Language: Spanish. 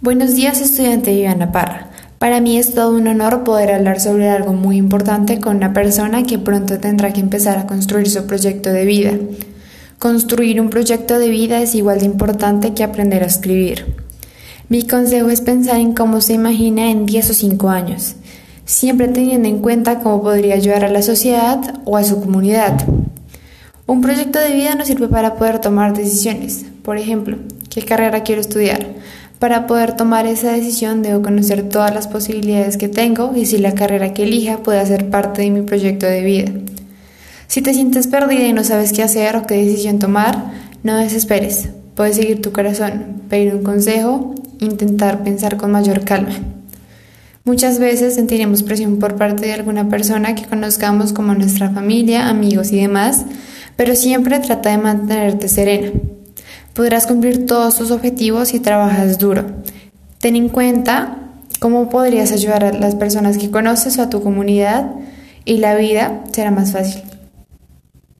Buenos días, estudiante Viviana Parra. Para mí es todo un honor poder hablar sobre algo muy importante con una persona que pronto tendrá que empezar a construir su proyecto de vida. Construir un proyecto de vida es igual de importante que aprender a escribir. Mi consejo es pensar en cómo se imagina en 10 o 5 años, siempre teniendo en cuenta cómo podría ayudar a la sociedad o a su comunidad. Un proyecto de vida nos sirve para poder tomar decisiones. Por ejemplo, ¿qué carrera quiero estudiar? Para poder tomar esa decisión debo conocer todas las posibilidades que tengo y si la carrera que elija puede ser parte de mi proyecto de vida. Si te sientes perdida y no sabes qué hacer o qué decisión tomar, no desesperes. Puedes seguir tu corazón, pedir un consejo, intentar pensar con mayor calma. Muchas veces sentiremos presión por parte de alguna persona que conozcamos como nuestra familia, amigos y demás, pero siempre trata de mantenerte serena. Podrás cumplir todos tus objetivos si trabajas duro. Ten en cuenta cómo podrías ayudar a las personas que conoces o a tu comunidad y la vida será más fácil.